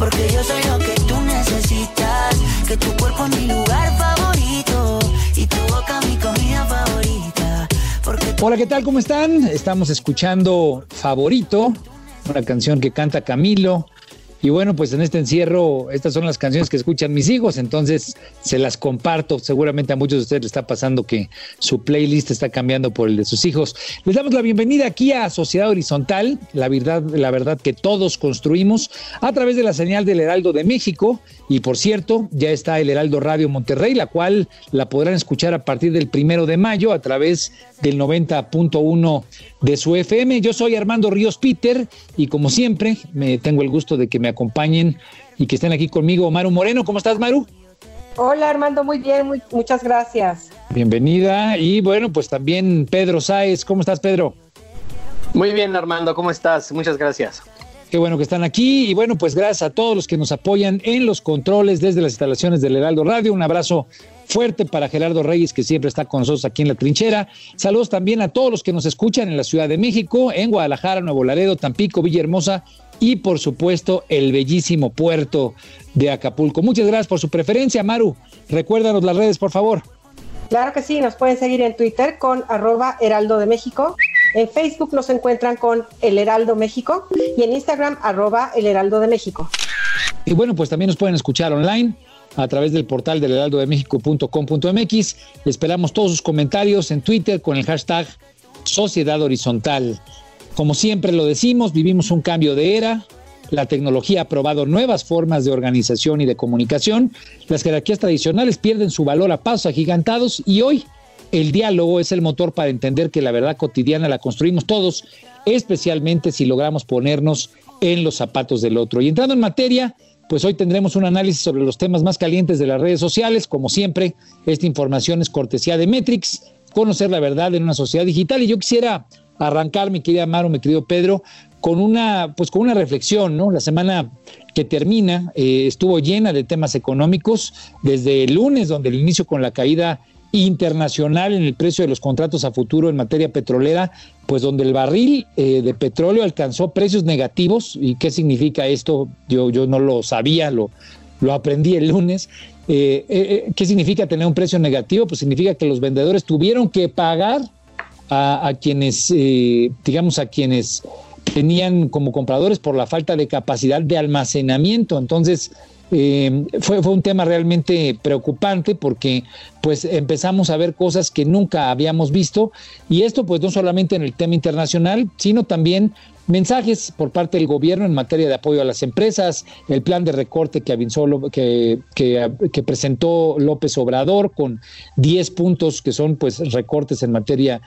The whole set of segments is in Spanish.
porque yo soy lo que tú necesitas. Que tu cuerpo es mi lugar favorito y tu boca mi comida favorita. Porque Hola, ¿qué tal? ¿Cómo están? Estamos escuchando Favorito, una canción que canta Camilo. Y bueno, pues en este encierro, estas son las canciones que escuchan mis hijos, entonces se las comparto. Seguramente a muchos de ustedes les está pasando que su playlist está cambiando por el de sus hijos. Les damos la bienvenida aquí a Sociedad Horizontal, la verdad, la verdad que todos construimos a través de la señal del Heraldo de México. Y por cierto, ya está el Heraldo Radio Monterrey, la cual la podrán escuchar a partir del primero de mayo a través del 90.1 de su FM. Yo soy Armando Ríos Peter y como siempre me tengo el gusto de que me acompañen y que estén aquí conmigo Maru Moreno. ¿Cómo estás, Maru? Hola Armando, muy bien, muy- muchas gracias. Bienvenida. Y bueno, pues también Pedro Sáez. ¿Cómo estás, Pedro? Muy bien, Armando, ¿cómo estás? Muchas gracias. Qué bueno que están aquí. Y bueno, pues gracias a todos los que nos apoyan en los controles desde las instalaciones del Heraldo Radio. Un abrazo fuerte para Gerardo Reyes, que siempre está con nosotros aquí en la trinchera. Saludos también a todos los que nos escuchan en la Ciudad de México, en Guadalajara, Nuevo Laredo, Tampico, Villahermosa y por supuesto el bellísimo puerto de Acapulco. Muchas gracias por su preferencia, Maru. Recuérdanos las redes, por favor. Claro que sí, nos pueden seguir en Twitter con arroba Heraldo de México. En Facebook nos encuentran con El Heraldo México y en Instagram arroba El Heraldo de México. Y bueno, pues también nos pueden escuchar online a través del portal del heraldodemexico.com.mx. Esperamos todos sus comentarios en Twitter con el hashtag Sociedad Horizontal. Como siempre lo decimos, vivimos un cambio de era. La tecnología ha probado nuevas formas de organización y de comunicación. Las jerarquías tradicionales pierden su valor a pasos agigantados y hoy el diálogo es el motor para entender que la verdad cotidiana la construimos todos, especialmente si logramos ponernos en los zapatos del otro. Y entrando en materia, pues hoy tendremos un análisis sobre los temas más calientes de las redes sociales. Como siempre, esta información es cortesía de Metrix, conocer la verdad en una sociedad digital. Y yo quisiera arrancar, mi querida Maro, mi querido Pedro, con una, pues con una reflexión, ¿no? La semana que termina eh, estuvo llena de temas económicos, desde el lunes, donde el inicio con la caída internacional en el precio de los contratos a futuro en materia petrolera, pues donde el barril eh, de petróleo alcanzó precios negativos. ¿Y qué significa esto? Yo, yo no lo sabía, lo, lo aprendí el lunes. Eh, eh, ¿Qué significa tener un precio negativo? Pues significa que los vendedores tuvieron que pagar a, quienes, digamos, a quienes tenían como compradores por la falta de capacidad de almacenamiento. Entonces, eh, fue, fue un tema realmente preocupante porque pues empezamos a ver cosas que nunca habíamos visto. Y esto pues no solamente en el tema internacional, sino también mensajes por parte del gobierno en materia de apoyo a las empresas, el plan de recorte que, avanzó, que, que, que presentó López Obrador con 10 puntos que son pues recortes en materia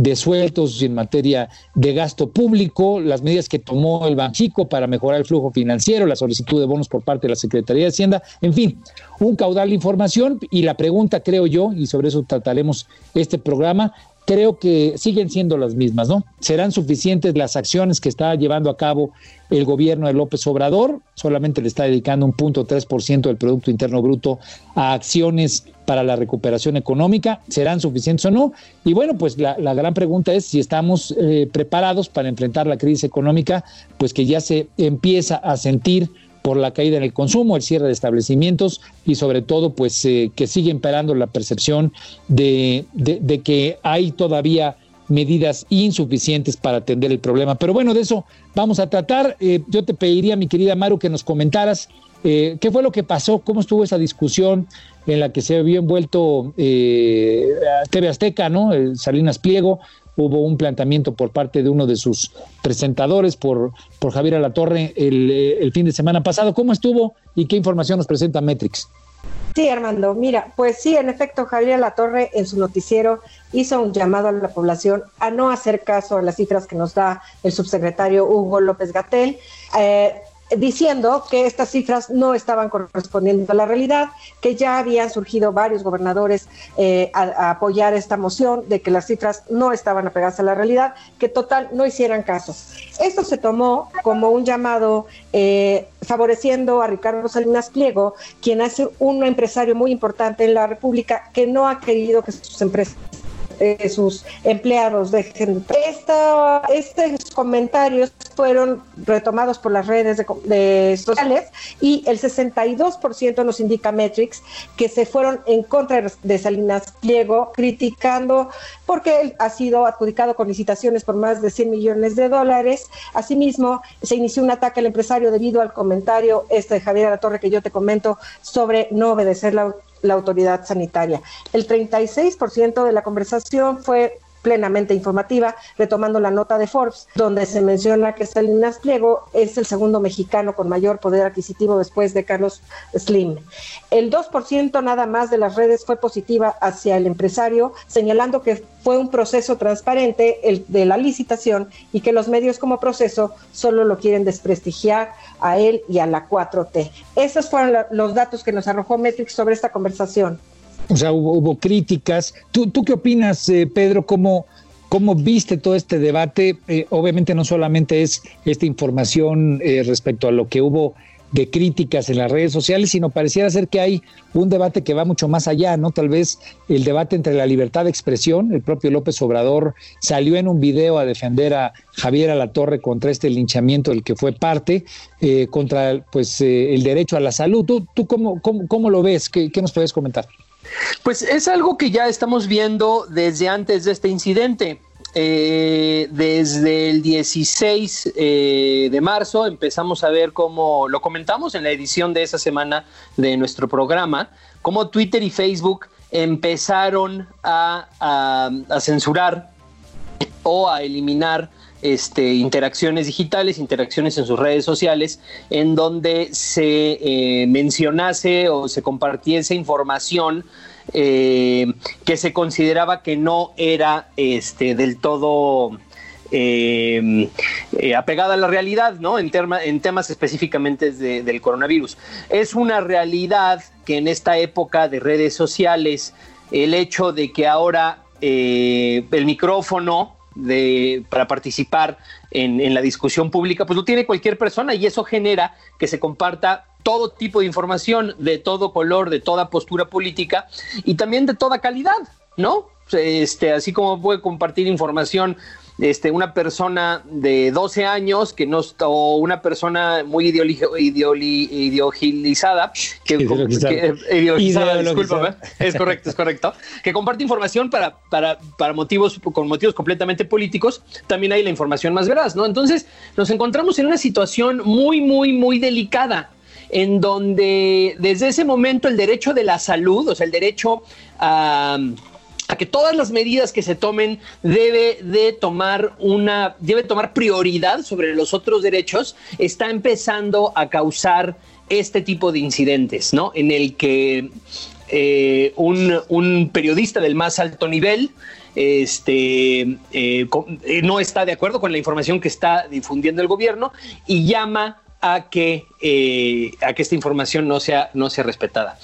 de sueldos y en materia de gasto público, las medidas que tomó el Banxico para mejorar el flujo financiero, la solicitud de bonos por parte de la Secretaría de Hacienda, en fin, un caudal de información y la pregunta, creo yo, y sobre eso trataremos este programa, creo que siguen siendo las mismas, ¿no? ¿Serán suficientes las acciones que está llevando a cabo el gobierno de López Obrador? Solamente le está dedicando un punto tres por ciento del Producto Interno Bruto a acciones para la recuperación económica. ¿Serán suficientes o no? Y bueno, pues la, gran pregunta es si estamos eh, preparados para enfrentar la crisis económica, pues que ya se empieza a sentir por la caída en el consumo, el cierre de establecimientos y sobre todo pues eh, que sigue imperando la percepción de, de, que hay todavía medidas insuficientes para atender el problema. Pero bueno, de eso vamos a tratar. Eh, yo te pediría, mi querida Maru, que nos comentaras eh, qué fue lo que pasó, cómo estuvo esa discusión en la que se vio envuelto TV Azteca, ¿no? Salinas Pliego, hubo un planteamiento por parte de uno de sus presentadores, por, por Javier Alatorre, el, eh, el fin de semana pasado. ¿Cómo estuvo y qué información nos presenta Metrix? Sí, Armando, mira, pues sí, en efecto, Javier Alatorre en su noticiero hizo un llamado a la población a no hacer caso a las cifras que nos da el subsecretario Hugo López Gatel. Eh, diciendo que estas cifras no estaban correspondiendo a la realidad, que ya habían surgido varios gobernadores eh, a, apoyar esta moción, de que las cifras no estaban apegadas a la realidad, que total no hicieran caso. Esto se tomó como un llamado eh, favoreciendo a Ricardo Salinas Pliego, quien es un empresario muy importante en la República que no ha querido que sus empresas eh, sus empleados dejen. Esta, estos comentarios fueron retomados por las redes de, sociales y el 62% nos indica Metrix que se fueron en contra de Salinas Pliego, criticando porque él ha sido adjudicado con licitaciones por más de 100 millones de dólares. Asimismo, se inició un ataque al empresario debido al comentario este de Javier Torre que yo te comento sobre no obedecer la la autoridad sanitaria. El 36% de la conversación fue plenamente informativa, retomando la nota de Forbes, donde se menciona que Salinas Pliego es el segundo mexicano con mayor poder adquisitivo después de Carlos Slim. El 2% nada más de las redes fue positiva hacia el empresario, señalando que fue un proceso transparente el de la licitación y que los medios como proceso solo lo quieren desprestigiar a él y a la 4T. Esos fueron los datos que nos arrojó Metrix sobre esta conversación. O sea, hubo, críticas. ¿Tú, ¿Tú, qué opinas, eh, Pedro? ¿Cómo, ¿Cómo viste todo este debate? Eh, obviamente no solamente es esta información eh, respecto a lo que hubo de críticas en las redes sociales, sino pareciera ser que hay un debate que va mucho más allá, ¿no? Tal vez el debate entre la libertad de expresión, el propio López Obrador salió en un video a defender a Javier Alatorre contra este linchamiento del que fue parte, contra pues el derecho a la salud. ¿Tú, tú cómo, cómo, lo ves? ¿Qué, ¿Qué nos puedes comentar? Pues es algo que ya estamos viendo desde antes de este incidente. Eh, desde el 16 eh, de marzo empezamos a ver cómo, lo comentamos en la edición de esa semana de nuestro programa, cómo Twitter y Facebook empezaron a, censurar o a eliminar este, interacciones digitales, interacciones en sus redes sociales, en donde se eh, mencionase o se compartiese información eh, que se consideraba que no era este, del todo eh, apegada a la realidad, ¿no? En, en temas específicamente del coronavirus. Es una realidad que en esta época de redes sociales, el hecho de que ahora el micrófono de, para participar en, la discusión pública, pues lo tiene cualquier persona y eso genera que se comparta todo tipo de información, de todo color, de toda postura política y también de toda calidad, ¿no? Este, así como puede compartir información este, una persona de 12 años que no o una persona muy ideologizada. que, es correcto, es correcto, que comparte información para, para, para motivos con motivos completamente políticos, también hay la información más veraz, ¿no? Entonces, nos encontramos en una situación muy muy muy delicada en donde desde ese momento el derecho de la salud, o sea, el derecho a que todas las medidas que se tomen debe de tomar una debe tomar prioridad sobre los otros derechos está empezando a causar este tipo de incidentes, ¿no? En el que eh, un, periodista del más alto nivel este, eh, eh, no está de acuerdo con la información que está difundiendo el gobierno y llama a que, eh, a que esta información no sea, no sea respetada.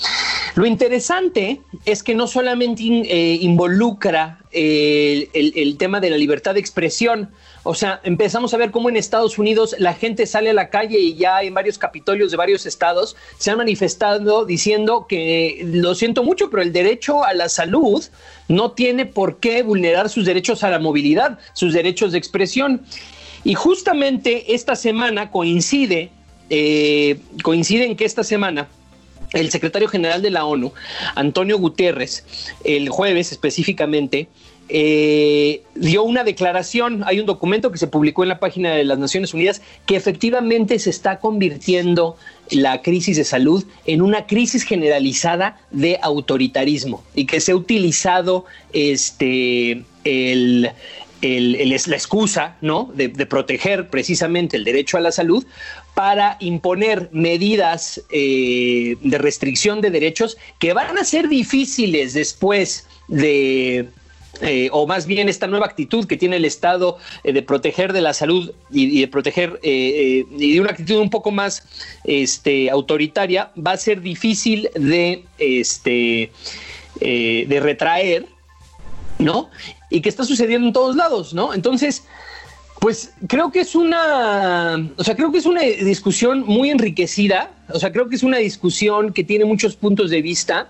Lo interesante es que no solamente eh, involucra el, el tema de la libertad de expresión, o sea, empezamos a ver cómo en Estados Unidos la gente sale a la calle y ya en varios capitolios de varios estados se han manifestado diciendo que lo siento mucho, pero el derecho a la salud no tiene por qué vulnerar sus derechos a la movilidad, sus derechos de expresión. Y justamente esta semana coincide, eh, coincide en que esta semana el secretario general de la ONU, Antonio Guterres, el jueves específicamente, eh, dio una declaración, hay un documento que se publicó en la página de las Naciones Unidas que efectivamente se está convirtiendo la crisis de salud en una crisis generalizada de autoritarismo y que se ha utilizado este, el, la excusa ¿no? De, proteger precisamente el derecho a la salud para imponer medidas eh, de restricción de derechos que van a ser difíciles después de eh, o más bien esta nueva actitud que tiene el Estado eh, de proteger de la salud y, de proteger y de una actitud un poco más este, autoritaria, va a ser difícil de, este, de retraer, ¿no? Y que está sucediendo en todos lados, ¿no? Entonces, pues creo que es una, o sea, creo que es una discusión muy enriquecida, o sea, creo que es una discusión que tiene muchos puntos de vista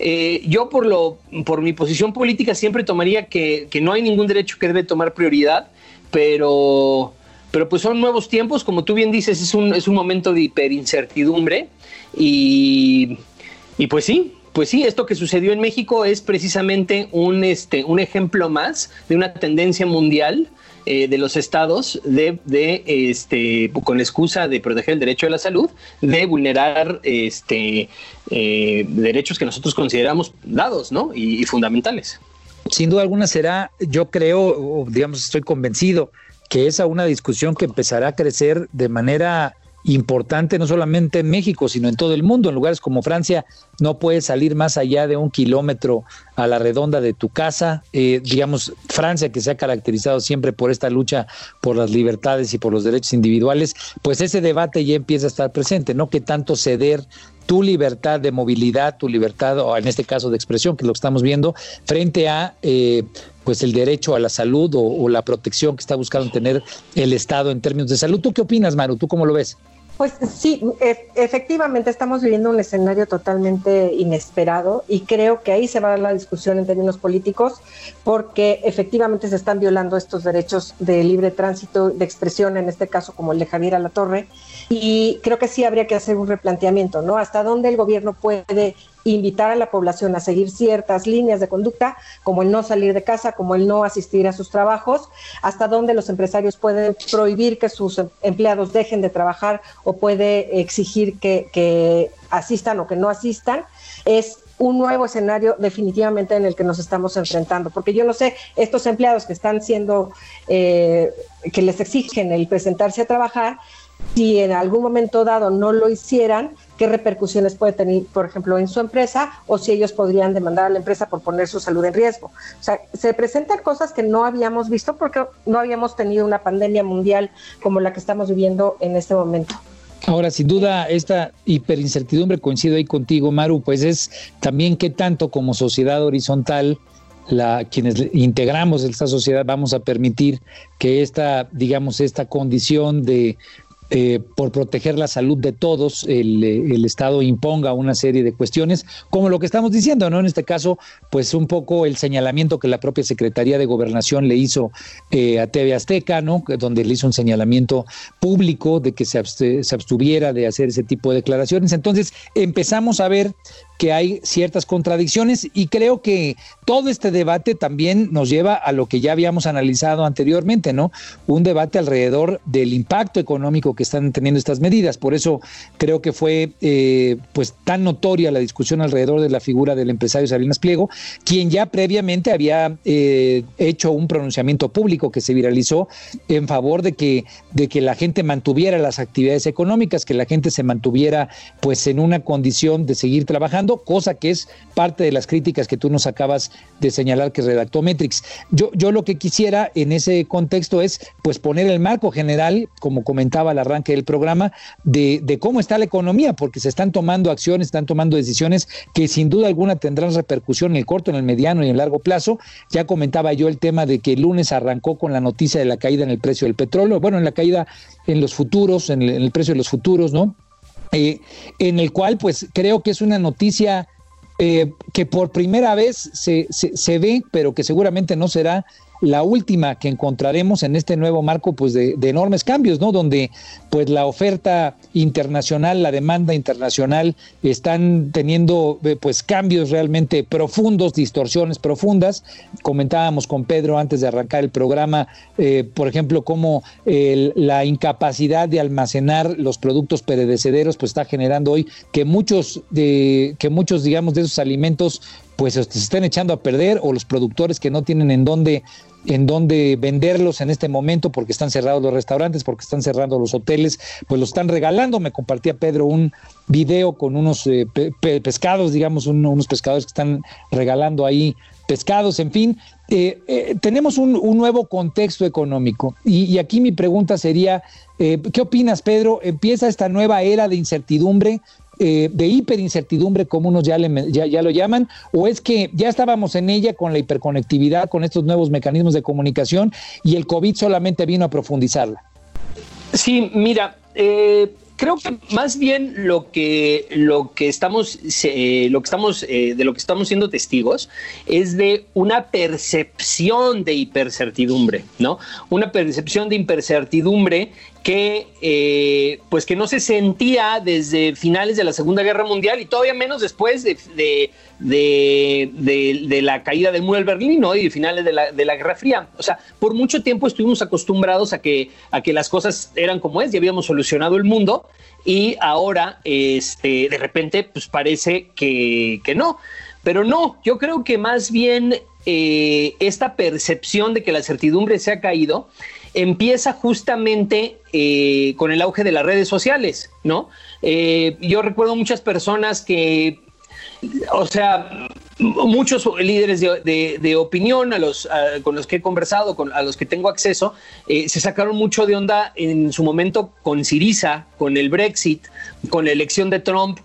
eh, yo por lo, por mi posición política siempre tomaría que, no hay ningún derecho que debe tomar prioridad, pero, pero pues son nuevos tiempos, como tú bien dices, es un, es un momento de hiperincertidumbre y, y pues sí, pues sí, esto que sucedió en México es precisamente un, este, un ejemplo más de una tendencia mundial eh, de los estados de, de, este, con excusa de proteger el derecho a la salud, de vulnerar este, eh, derechos que nosotros consideramos dados ¿no? y, y fundamentales. Sin duda alguna será, yo creo, o digamos, estoy convencido que esa una discusión que empezará a crecer de manera importante no solamente en México, sino en todo el mundo. En lugares como Francia no puedes salir más allá de un kilómetro a la redonda de tu casa. Eh, digamos, Francia, que se ha caracterizado siempre por esta lucha por las libertades y por los derechos individuales, pues ese debate ya empieza a estar presente, ¿no? Que tanto ceder tu libertad de movilidad, tu libertad, o en este caso de expresión, que es lo que estamos viendo, frente a eh, pues el derecho a la salud o, la protección que está buscando tener el Estado en términos de salud. ¿Tú qué opinas, Maru? ¿Tú cómo lo ves? Pues sí, e efectivamente estamos viviendo un escenario totalmente inesperado y creo que ahí se va a dar la discusión en términos políticos porque efectivamente se están violando estos derechos de libre tránsito, de expresión, en este caso como el de Javier Alatorre, y creo que sí habría que hacer un replanteamiento, ¿no? Hasta dónde el gobierno puede invitar a la población a seguir ciertas líneas de conducta, como el no salir de casa, como el no asistir a sus trabajos, hasta donde los empresarios pueden prohibir que sus empleados dejen de trabajar o puede exigir que, asistan o que no asistan, es un nuevo escenario definitivamente en el que nos estamos enfrentando, porque yo no sé, estos empleados que están siendo, eh, que les exigen el presentarse a trabajar, si en algún momento dado no lo hicieran, qué repercusiones puede tener, por ejemplo, en su empresa o si ellos podrían demandar a la empresa por poner su salud en riesgo. O sea, se presentan cosas que no habíamos visto porque no habíamos tenido una pandemia mundial como la que estamos viviendo en este momento. Ahora, sin duda, esta hiperincertidumbre, coincido ahí contigo, Maru, pues es también qué tanto como sociedad horizontal, la, quienes integramos esta sociedad vamos a permitir que esta, digamos, esta condición de eh, por proteger la salud de todos, el, Estado imponga una serie de cuestiones, como lo que estamos diciendo, ¿no? En este caso, pues un poco el señalamiento que la propia Secretaría de Gobernación le hizo eh, a TV Azteca, ¿no? Donde le hizo un señalamiento público de que se abstuviera de hacer ese tipo de declaraciones. Entonces, empezamos a ver que hay ciertas contradicciones y creo que todo este debate también nos lleva a lo que ya habíamos analizado anteriormente, ¿no? Un debate alrededor del impacto económico que están teniendo estas medidas. Por eso creo que fue eh, pues tan notoria la discusión alrededor de la figura del empresario Salinas Pliego, quien ya previamente había eh, hecho un pronunciamiento público que se viralizó en favor de que, de que la gente mantuviera las actividades económicas, que la gente se mantuviera pues en una condición de seguir trabajando cosa que es parte de las críticas que tú nos acabas de señalar que redactó Metrix. Yo, yo lo que quisiera en ese contexto es pues poner el marco general, como comentaba al arranque del programa, de, de cómo está la economía, porque se están tomando acciones, están tomando decisiones que sin duda alguna tendrán repercusión en el corto, en el mediano y en el largo plazo. Ya comentaba yo el tema de que el lunes arrancó con la noticia de la caída en el precio del petróleo, bueno, en la caída en los futuros, en el, precio de los futuros, ¿no? Eh, en el cual pues creo que es una noticia eh, que por primera vez se, se, se, ve, pero que seguramente no será la última que encontraremos en este nuevo marco pues de, enormes cambios, ¿no? Donde pues la oferta internacional, la demanda internacional están teniendo eh, pues cambios realmente profundos, distorsiones profundas. Comentábamos con Pedro antes de arrancar el programa, eh, por ejemplo, cómo la incapacidad de almacenar los productos perecederos pues está generando hoy que muchos de que muchos digamos de esos alimentos pues se estén echando a perder o los productores que no tienen en dónde en dónde venderlos en este momento porque están cerrados los restaurantes, porque están cerrando los hoteles, pues los están regalando. Me compartía Pedro un video con unos eh, pescados, digamos, unos pescadores que están regalando ahí pescados, en fin. Eh, eh, tenemos un, nuevo contexto económico y aquí mi pregunta sería, ¿qué opinas, Pedro? ¿Empieza esta nueva era de incertidumbre? Eh, de hiperincertidumbre, como unos ya, ya, ya, lo llaman, o es que ya estábamos en ella con la hiperconectividad, con estos nuevos mecanismos de comunicación y el COVID solamente vino a profundizarla. Sí, mira, eh, creo que más bien lo que lo que estamos eh, lo que estamos de lo que estamos siendo testigos es de una percepción de hipercertidumbre, ¿no? Una percepción de hipercertidumbre que eh, pues que no se sentía desde finales de la Segunda Guerra Mundial y todavía menos después de, de, de, la caída del muro del Berlín ¿no? y de finales de la, de la, Guerra Fría. O sea, por mucho tiempo estuvimos acostumbrados a que, a que las cosas eran como es, ya habíamos solucionado el mundo y ahora este, de repente pues parece que, que no. Pero no, yo creo que más bien eh, esta percepción de que la certidumbre se ha caído empieza justamente eh, con el auge de las redes sociales, ¿no? Eh, yo recuerdo muchas personas que, o sea, muchos líderes de, opinión a los, con los que he conversado, con, a los que tengo acceso, se sacaron mucho de onda en su momento con Siriza, con el Brexit, con la elección de Trump,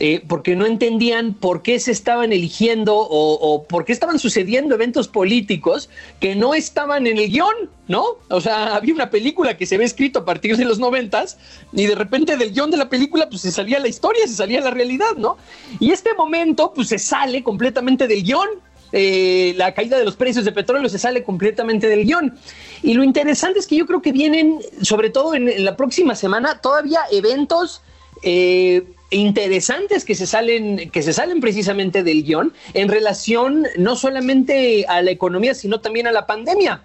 eh, porque no entendían por qué se estaban eligiendo o, por qué estaban sucediendo eventos políticos que no estaban en el guion, ¿no? O sea, había una película que se ve escrito a partir de los noventas y de repente del guion de la película pues se salía la historia, se salía la realidad, ¿no? Y este momento pues se sale completamente del guion, eh, la caída de los precios de petróleo se sale completamente del guion. Y lo interesante es que yo creo que vienen, sobre todo en, la próxima semana, todavía eventos eh, interesantes que se salen que se salen precisamente del guion en relación no solamente a la economía sino también a la pandemia.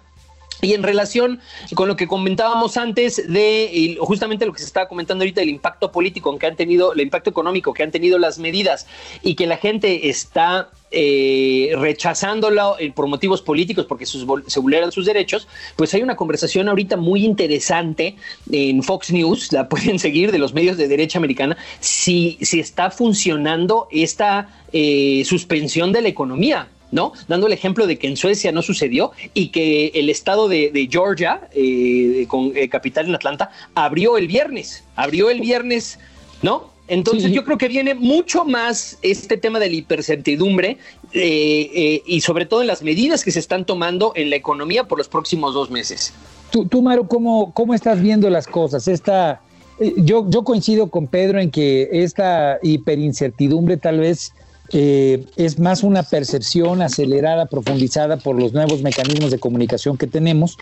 Y en relación con lo que comentábamos antes de justamente lo que se estaba comentando ahorita del impacto político que han tenido, el impacto económico que han tenido las medidas y que la gente está eh, rechazándolo eh, por motivos políticos porque se vulneran sus derechos, pues hay una conversación ahorita muy interesante en Fox News, la pueden seguir de los medios de derecha americana, si, está funcionando esta eh, suspensión de la economía. ¿no? Dando el ejemplo de que en Suecia no sucedió y que el estado de, Georgia, eh, con capital en Atlanta, abrió el viernes, abrió el viernes, ¿no? Entonces yo creo que viene mucho más este tema de la hipercertidumbre eh, y sobre todo en las medidas que se están tomando en la economía por los próximos dos meses. Tú, tú Maru, ¿cómo, ¿cómo estás viendo las cosas? Esta, yo, yo coincido con Pedro en que esta hiperincertidumbre tal vez eh, es más una percepción acelerada, profundizada por los nuevos mecanismos de comunicación que tenemos,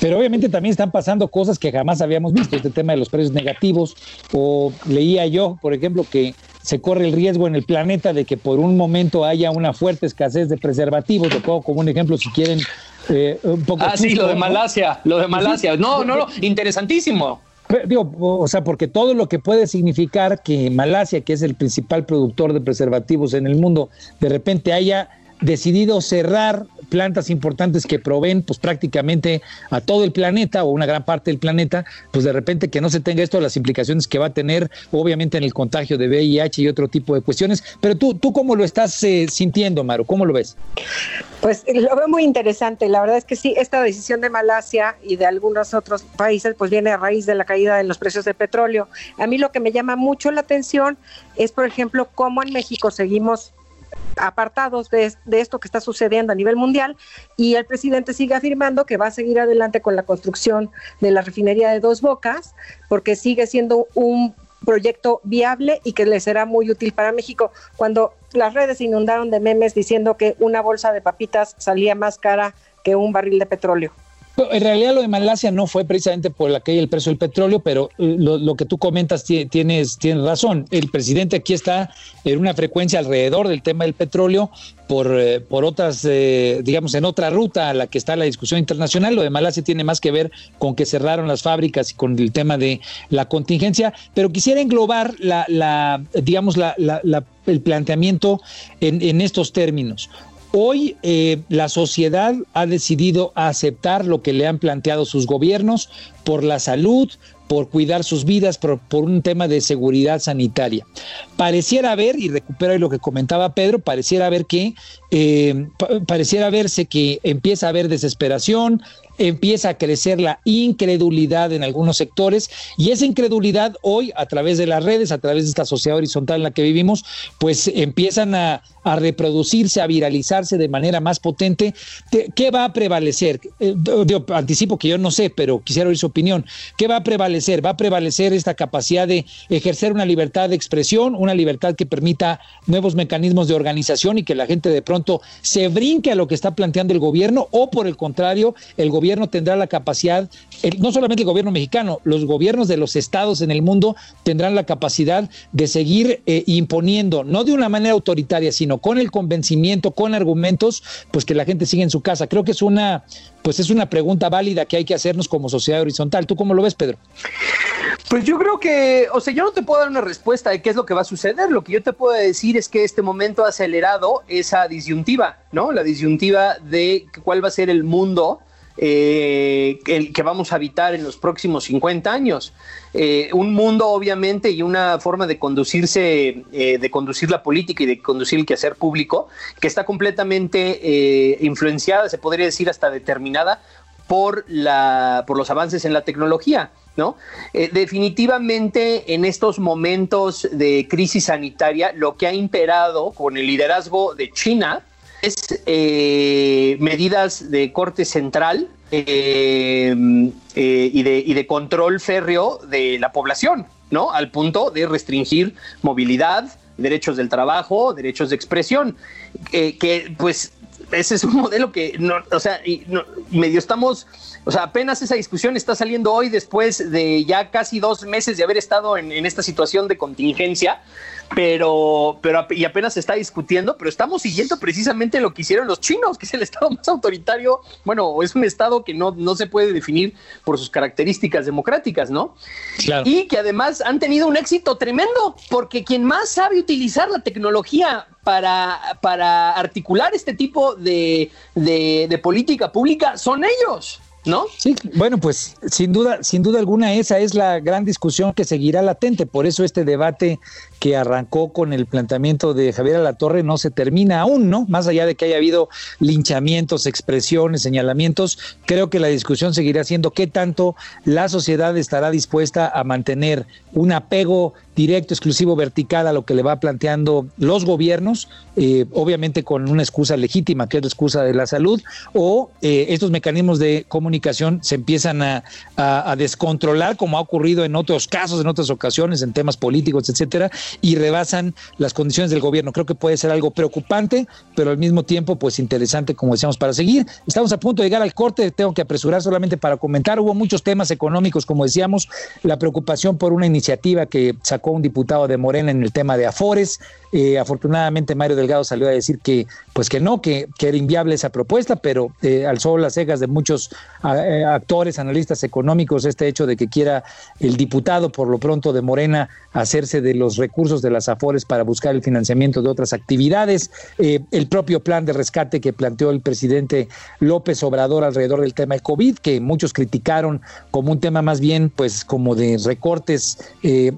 pero obviamente también están pasando cosas que jamás habíamos visto, este tema de los precios negativos, o leía yo, por ejemplo, que se corre el riesgo en el planeta de que por un momento haya una fuerte escasez de preservativos, lo pongo como un ejemplo si quieren eh, un poco... Ah, sí, lo de Malasia, lo de Malasia, no, no, no, interesantísimo. Digo, o sea, porque todo lo que puede significar que Malasia, que es el principal productor de preservativos en el mundo, de repente haya decidido cerrar plantas importantes que proveen pues prácticamente a todo el planeta o una gran parte del planeta, pues de repente que no se tenga esto, las implicaciones que va a tener obviamente en el contagio de VIH y otro tipo de cuestiones. Pero tú, ¿tú cómo lo estás eh, sintiendo, Maru? ¿Cómo lo ves? Pues lo veo muy interesante. La verdad es que sí, esta decisión de Malasia y de algunos otros países pues viene a raíz de la caída de los precios del petróleo. A mí lo que me llama mucho la atención es, por ejemplo, cómo en México seguimos apartados de, esto que está sucediendo a nivel mundial y el presidente sigue afirmando que va a seguir adelante con la construcción de la refinería de dos bocas porque sigue siendo un proyecto viable y que le será muy útil para México. Cuando las redes inundaron de memes diciendo que una bolsa de papitas salía más cara que un barril de petróleo. En realidad lo de Malasia no fue precisamente por la caída del precio del petróleo, pero eh, lo, que tú comentas tienes, tienes razón. El presidente aquí está en una frecuencia alrededor del tema del petróleo por, eh, por otras, eh, digamos, en otra ruta a la que está la discusión internacional. Lo de Malasia tiene más que ver con que cerraron las fábricas y con el tema de la contingencia, pero quisiera englobar la, la digamos, la, el planteamiento en, en estos términos. Hoy eh, la sociedad ha decidido aceptar lo que le han planteado sus gobiernos por la salud, por cuidar sus vidas, por, un tema de seguridad sanitaria. Pareciera ver, y recupero lo que comentaba Pedro, pareciera ver que, eh, pareciera verse que empieza a haber desesperación, empieza a crecer la incredulidad en algunos sectores y esa incredulidad hoy a través de las redes, a través de esta sociedad horizontal en la que vivimos, pues empiezan a, reproducirse, a viralizarse de manera más potente. ¿Qué va a prevalecer? Eh, anticipo que yo no sé, pero quisiera oír su opinión. ¿Qué va a prevalecer? Va a prevalecer esta capacidad de ejercer una libertad de expresión, una libertad que permita nuevos mecanismos de organización y que la gente de pronto se brinque a lo que está planteando el gobierno o por el contrario, el gobierno tendrá la capacidad, no solamente el gobierno mexicano, los gobiernos de los estados en el mundo tendrán la capacidad de seguir eh, imponiendo, no de una manera autoritaria, sino con el convencimiento, con argumentos, pues que la gente siga en su casa. Creo que es una, pues es una pregunta válida que hay que hacernos como sociedad horizontal. ¿Tú cómo lo ves, Pedro? Pues yo creo que, o sea, yo no te puedo dar una respuesta de qué es lo que va a suceder. Lo que yo te puedo decir es que este momento ha acelerado esa disyuntiva, ¿no? La disyuntiva de cuál va a ser el mundo eh, el que vamos a habitar en los próximos 50 años. Eh, un mundo, obviamente, y una forma de conducirse, eh, de conducir la política y de conducir el quehacer público, que está completamente influenciada, se podría decir hasta determinada, por, la, por los avances en la tecnología. ¿No? definitivamente en estos momentos de crisis sanitaria, lo que ha imperado con el liderazgo de China, eh, medidas de corte central eh, eh, y, de, y de control férreo de la población, ¿no? Al punto de restringir movilidad, derechos del trabajo, derechos de expresión, que pues ese es un modelo que, no, o sea, medio estamos, o sea, apenas esa discusión está saliendo hoy después de ya casi dos meses de haber estado en esta situación de contingencia pero, pero y apenas se está discutiendo, pero estamos siguiendo precisamente lo que hicieron los chinos, que es el estado más autoritario, bueno, es un estado que no, no se puede definir por sus características democráticas, ¿no? Y que además han tenido un éxito tremendo, porque quien más sabe utilizar la tecnología para, para articular este tipo de, de política pública son ellos. ¿no? Sí, bueno, pues sin duda, sin duda alguna esa es la gran discusión que seguirá latente, por eso este debate que arrancó con el planteamiento de Javier Alatorre no se termina aún, ¿no? Más allá de que haya habido linchamientos, expresiones, señalamientos, creo que la discusión seguirá siendo qué tanto la sociedad estará dispuesta a mantener un apego directo, exclusivo, vertical a lo que le va planteando los gobiernos, eh, obviamente con una excusa legítima, que es la excusa de la salud, o eh, estos mecanismos de comunicación se empiezan a, a, descontrolar, como ha ocurrido en otros casos, en otras ocasiones, en temas políticos, etcétera, y rebasan las condiciones del gobierno. Creo que puede ser algo preocupante, pero al mismo tiempo, pues interesante, como decíamos, para seguir. Estamos a punto de llegar al corte, tengo que apresurar solamente para comentar. Hubo muchos temas económicos, como decíamos, la preocupación por una iniciativa que sacó un diputado de Morena en el tema de Afores. Eh, afortunadamente Mario Delgado salió a decir que, pues que no, que, que era inviable esa propuesta, pero eh, alzó las cegas de muchos eh, actores, analistas económicos, este hecho de que quiera el diputado, por lo pronto de Morena, hacerse de los recursos de las AFORES para buscar el financiamiento de otras actividades, eh, el propio plan de rescate que planteó el presidente López Obrador alrededor del tema del COVID, que muchos criticaron como un tema más bien, pues, como de recortes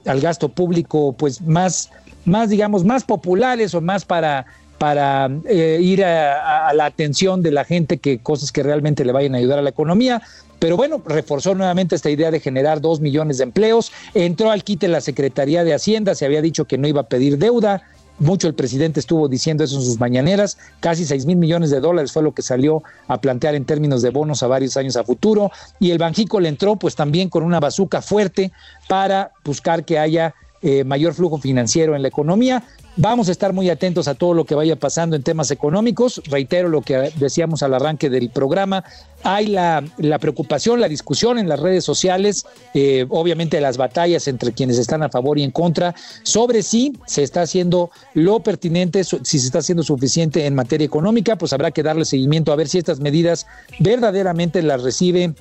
al gasto público, pues, más, más, digamos, más populares o más para para eh, ir a, la atención de la gente que cosas que realmente le vayan a ayudar a la economía. Pero bueno, reforzó nuevamente esta idea de generar dos millones de empleos. Entró al quite la Secretaría de Hacienda, se había dicho que no iba a pedir deuda. Mucho el presidente estuvo diciendo eso en sus mañaneras. Casi seis mil millones de dólares fue lo que salió a plantear en términos de bonos a varios años a futuro. Y el Banjico le entró pues también con una bazuca fuerte para buscar que haya eh, mayor flujo financiero en la economía. Vamos a estar muy atentos a todo lo que vaya pasando en temas económicos. Reitero lo que decíamos al arranque del programa. Hay la, preocupación, la discusión en las redes sociales, eh, obviamente las batallas entre quienes están a favor y en contra, sobre si se está haciendo lo pertinente, si se está haciendo suficiente en materia económica, pues habrá que darle seguimiento a ver si estas medidas verdaderamente las recibe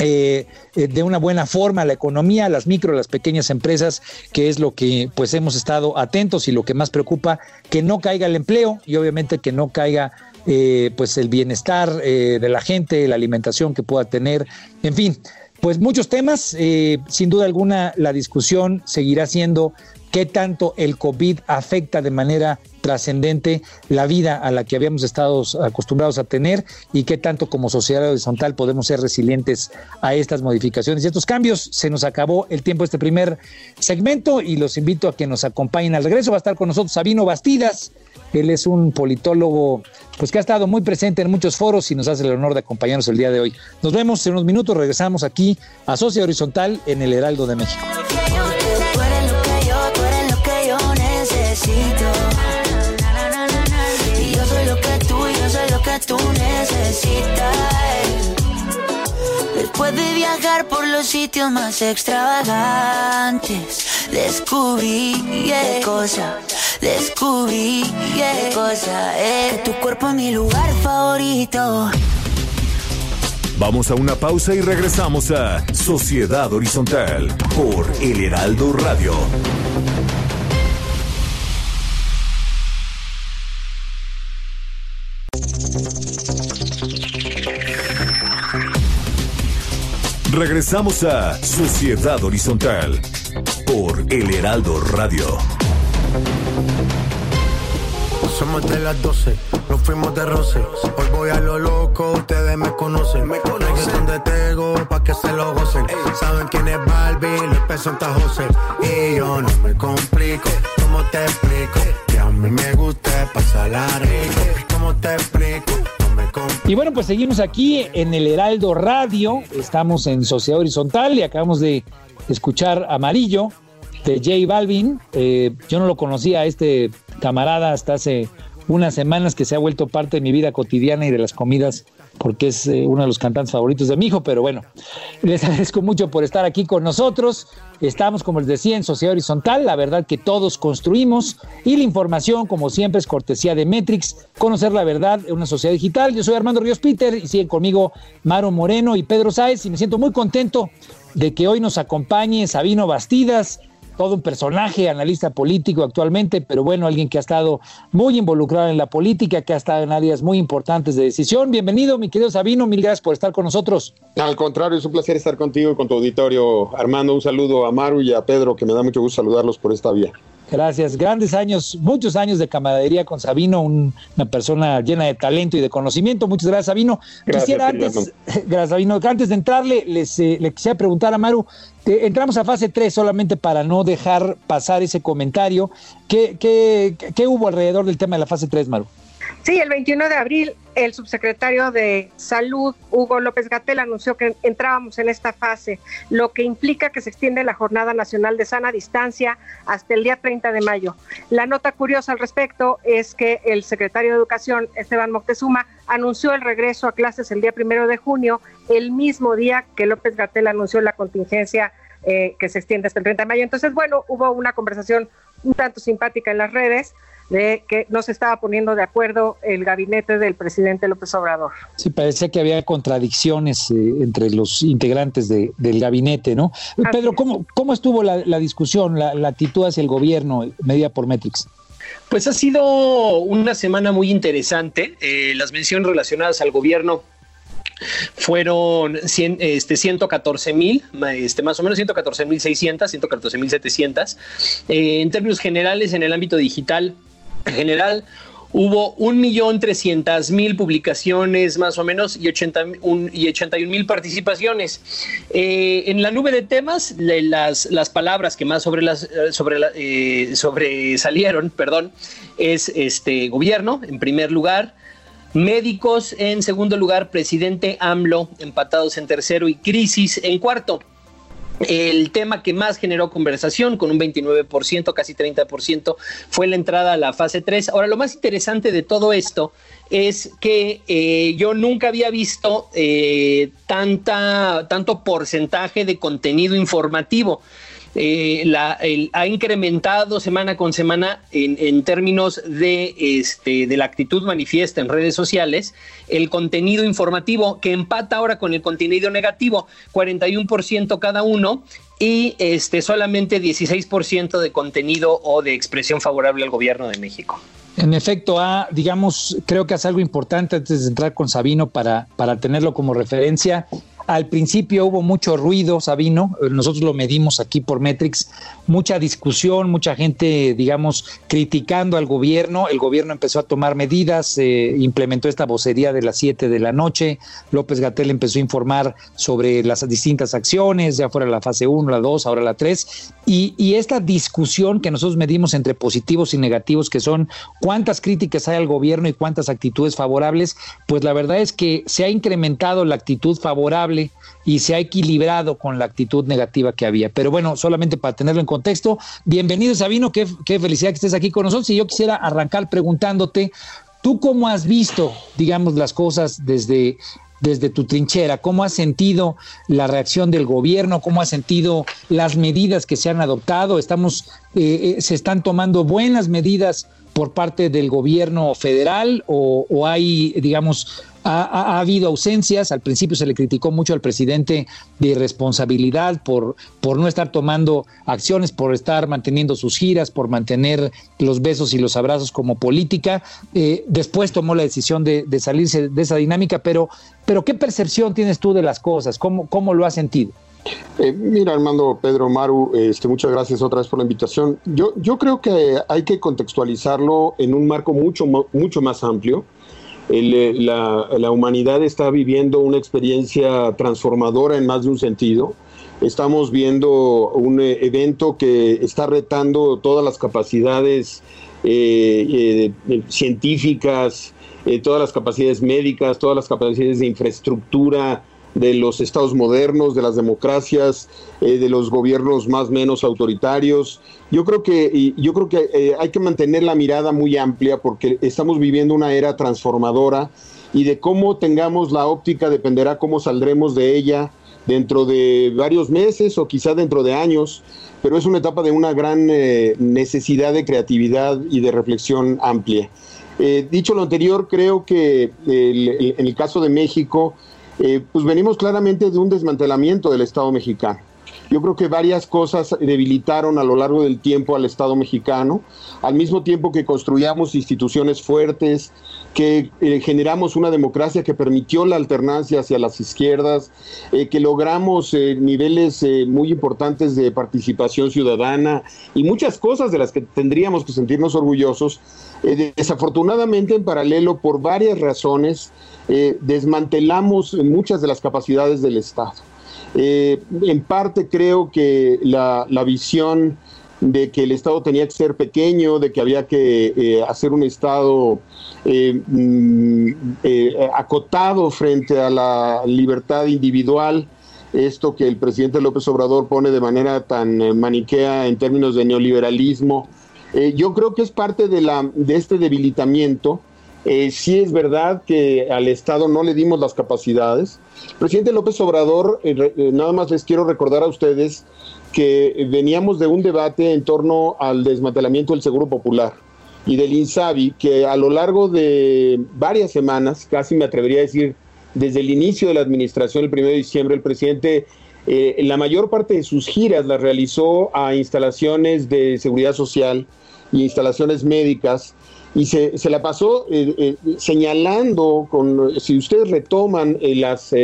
eh, eh, de una buena forma la economía, las micro, las pequeñas empresas, que es lo que pues hemos estado atentos y lo que más preocupa, que no caiga el empleo y obviamente que no caiga eh, pues el bienestar de la gente, la alimentación que pueda tener, en fin. Pues muchos temas, sin duda alguna la discusión seguirá siendo qué tanto el COVID afecta de manera trascendente la vida a la que habíamos estado acostumbrados a tener y qué tanto como sociedad horizontal podemos ser resilientes a estas modificaciones y estos cambios. Se nos acabó el tiempo de este primer segmento y los invito a que nos acompañen al regreso. Va a estar con nosotros Sabino Bastidas. Él es un politólogo pues que ha estado muy presente en muchos foros y nos hace el honor de acompañarnos el día de hoy. Nos vemos en unos minutos, regresamos aquí a Sociedad Horizontal en el Heraldo de México. Después de viajar por los sitios más extravagantes, descubrí qué cosa, descubrí qué cosa es. Que tu cuerpo es mi lugar favorito. Vamos a una pausa y regresamos a Sociedad Horizontal por El Heraldo Radio. Regresamos a Sociedad Horizontal por El Heraldo Radio. Somos de las 12, nos fuimos de roce. Hoy voy a lo loco, ustedes me conocen. Me conocen de Tego, pa' que se lo gocen. Saben quién es Barbie, los pesos José. Y yo no me complico, ¿cómo te explico? Que a mí me gusta pasar la rico. ¿Cómo te explico? Y bueno, pues seguimos aquí en el Heraldo Radio, estamos en Sociedad Horizontal y acabamos de escuchar Amarillo de J Balvin. Eh, yo no lo conocía a este camarada hasta hace unas semanas que se ha vuelto parte de mi vida cotidiana y de las comidas porque es eh, uno de los cantantes favoritos de mi hijo, pero bueno, les agradezco mucho por estar aquí con nosotros. Estamos, como les decía, en Sociedad Horizontal, la verdad que todos construimos y la información, como siempre, es cortesía de Metrix, conocer la verdad en una sociedad digital. Yo soy Armando Ríos Peter y siguen conmigo Maro Moreno y Pedro Sáez y me siento muy contento de que hoy nos acompañe Sabino Bastidas, todo un personaje, analista político actualmente, pero bueno, alguien que ha estado muy involucrado en la política, que ha estado en áreas muy importantes de decisión. Bienvenido, mi querido Sabino, mil gracias por estar con nosotros. Al contrario, es un placer estar contigo y con tu auditorio. Armando, un saludo a Maru y a Pedro, que me da mucho gusto saludarlos por esta vía. Gracias. Grandes años, muchos años de camaradería con Sabino, una persona llena de talento y de conocimiento. Muchas gracias, Sabino. Gracias, Quisiera antes, gracias, Sabino. Antes de entrarle, les, eh, le quisiera preguntar a Maru, entramos a fase 3 solamente para no dejar pasar ese comentario. ¿Qué, qué, qué hubo alrededor del tema de la fase 3, Maru? Sí, el 21 de abril el subsecretario de Salud, Hugo López Gatel, anunció que entrábamos en esta fase, lo que implica que se extiende la Jornada Nacional de Sana Distancia hasta el día 30 de mayo. La nota curiosa al respecto es que el secretario de Educación, Esteban Moctezuma, anunció el regreso a clases el día primero de junio, el mismo día que López Gatel anunció la contingencia eh, que se extiende hasta el 30 de mayo. Entonces, bueno, hubo una conversación un tanto simpática en las redes de que no se estaba poniendo de acuerdo el gabinete del presidente López Obrador. Sí, parecía que había contradicciones eh, entre los integrantes del gabinete, ¿no? Pedro, ¿cómo, cómo estuvo la, discusión, la, actitud hacia el gobierno medida por Metrix? Pues ha sido una semana muy interesante. Eh, las menciones relacionadas al gobierno fueron este, 114 mil, este, más o menos 114 mil 600, 114 mil 700. Eh, en términos generales, en el ámbito digital en general, hubo 1.300.000 publicaciones más o menos y, 81 mil participaciones. Eh, en la nube de temas, las, las palabras que más sobre las, sobre eh, sobresalieron, perdón, es este gobierno en primer lugar, Médicos en segundo lugar, presidente AMLO empatados en tercero y crisis en cuarto. El tema que más generó conversación, con un 29%, casi 30%, fue la entrada a la fase 3. Ahora, lo más interesante de todo esto es que eh, yo nunca había visto eh, tanta, tanto porcentaje de contenido informativo. Eh, la, ha incrementado semana con semana en, términos de, este, de la actitud manifiesta en redes sociales, el contenido informativo que empata ahora con el contenido negativo, 41% cada uno y este, solamente 16% de contenido o de expresión favorable al gobierno de México. En efecto, digamos, creo que hace algo importante antes de entrar con Sabino para tenerlo como referencia. Al principio hubo mucho ruido, Sabino, nosotros lo medimos aquí por Metrix, mucha discusión, mucha gente, digamos, criticando al gobierno. El gobierno empezó a tomar medidas, eh, implementó esta vocería de las 7 de la noche. López Gatel empezó a informar sobre las distintas acciones, ya fuera la fase 1, la 2, ahora la 3. Y, y esta discusión que nosotros medimos entre positivos y negativos, que son cuántas críticas hay al gobierno y cuántas actitudes favorables, pues la verdad es que se ha incrementado la actitud favorable y se ha equilibrado con la actitud negativa que había. Pero bueno, solamente para tenerlo en contexto, bienvenido Sabino, qué, qué felicidad que estés aquí con nosotros. Y yo quisiera arrancar preguntándote, ¿tú cómo has visto, digamos, las cosas desde desde tu trinchera, cómo has sentido la reacción del gobierno, cómo has sentido las medidas que se han adoptado, estamos, eh, eh, se están tomando buenas medidas por parte del gobierno federal o, o hay, digamos, ha, habido ausencias. Al principio se le criticó mucho al presidente de irresponsabilidad por, por no estar tomando acciones, por estar manteniendo sus giras, por mantener los besos y los abrazos como política. Eh, después tomó la decisión de, salirse de esa dinámica, pero, pero ¿qué percepción tienes tú de las cosas? ¿Cómo, cómo lo has sentido? Eh, mira, Armando, Pedro, Maru, este, muchas gracias otra vez por la invitación. Yo, yo creo que hay que contextualizarlo en un marco mucho, mucho más amplio. Eh, la, humanidad está viviendo una experiencia transformadora en más de un sentido. Estamos viendo un eh, evento que está retando todas las capacidades eh, científicas, todas las capacidades médicas, todas las capacidades de infraestructura, de los estados modernos, de las democracias, eh, de los gobiernos más menos autoritarios. Yo creo que, yo creo que eh, hay que mantener la mirada muy amplia porque estamos viviendo una era transformadora y de cómo tengamos la óptica dependerá cómo saldremos de ella dentro de varios meses o quizá dentro de años, pero es una etapa de una gran eh, necesidad de creatividad y de reflexión amplia. dicho lo anterior, creo que en el caso de México, eh, pues venimos claramente de un desmantelamiento del Estado mexicano. Yo creo que varias cosas debilitaron a lo largo del tiempo al Estado mexicano, al mismo tiempo que construíamos instituciones fuertes, que eh, generamos una democracia que permitió la alternancia hacia las izquierdas, eh, que logramos niveles muy importantes de participación ciudadana y muchas cosas de las que tendríamos que sentirnos orgullosos. desafortunadamente, en paralelo, por varias razones, eh, desmantelamos muchas de las capacidades del Estado. Eh, en parte creo que la, visión de que el Estado tenía que ser pequeño, de que había que eh, hacer un Estado mm, acotado frente a la libertad individual, esto que el presidente López Obrador pone de manera tan maniquea en términos de neoliberalismo, yo creo que es parte de, la, de este debilitamiento eh, sí es verdad que al Estado no le dimos las capacidades. Presidente López Obrador, eh, eh, nada más les quiero recordar a ustedes que veníamos de un debate en torno al desmantelamiento del Seguro Popular. y del INSABI, que a lo largo de varias semanas, casi me atrevería a decir, desde el inicio de la administración, el 1 de diciembre, el presidente eh, la mayor parte de sus giras las realizó a instalaciones de seguridad social y instalaciones médicas y se, se la pasó eh, eh, señalando, con, si ustedes retoman las